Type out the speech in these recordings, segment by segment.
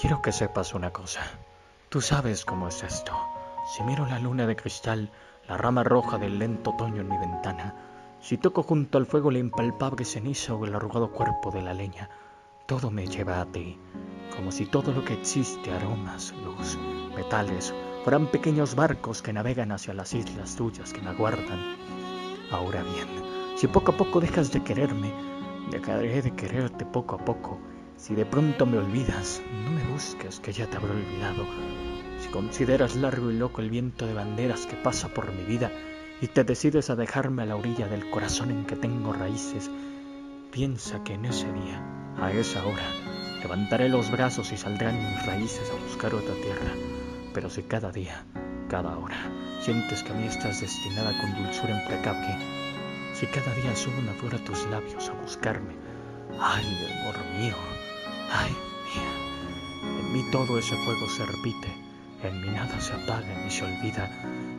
Quiero que sepas una cosa. Tú sabes cómo es esto. Si miro la luna de cristal, la rama roja del lento otoño en mi ventana, si toco junto al fuego la impalpable ceniza o el arrugado cuerpo de la leña, todo me lleva a ti, como si todo lo que existe, aromas, luz, metales, fueran pequeños barcos que navegan hacia las islas tuyas que me aguardan. Ahora bien, si poco a poco dejas de quererme, dejaré de quererte poco a poco. Si de pronto me olvidas, no me busques que ya te habré olvidado. Si consideras largo y loco el viento de banderas que pasa por mi vida y te decides a dejarme a la orilla del corazón en que tengo raíces, piensa que en ese día, a esa hora, levantaré los brazos y saldrán mis raíces a buscar otra tierra. Pero si cada día, cada hora, sientes que a mí estás destinada con dulzura implacable, si cada día subo una flor a tus labios a buscarme, ay, amor mío, ay, mía, en mí todo ese fuego se repite, en mi nada se apaga ni se olvida,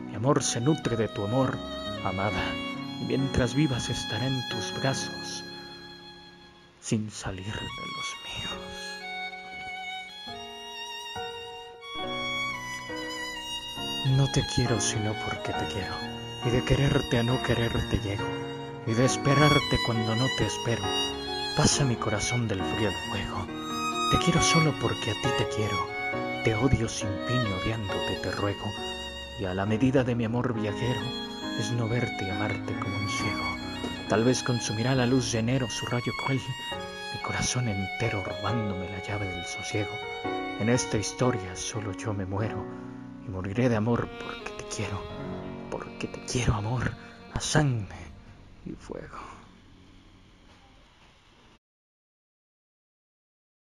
mi amor se nutre de tu amor, amada, y mientras vivas estaré en tus brazos, sin salir de los míos. No te quiero sino porque te quiero, y de quererte a no quererte llego, y de esperarte cuando no te espero, pasa mi corazón del frío al fuego. Te quiero solo porque a ti te quiero, te odio sin fin odiándote te ruego, y a la medida de mi amor viajero es no verte y amarte como un ciego. Tal vez consumirá la luz de enero su rayo cruel, mi corazón entero robándome la llave del sosiego. En esta historia solo yo me muero y moriré de amor porque te quiero, porque te quiero amor a sangre y fuego.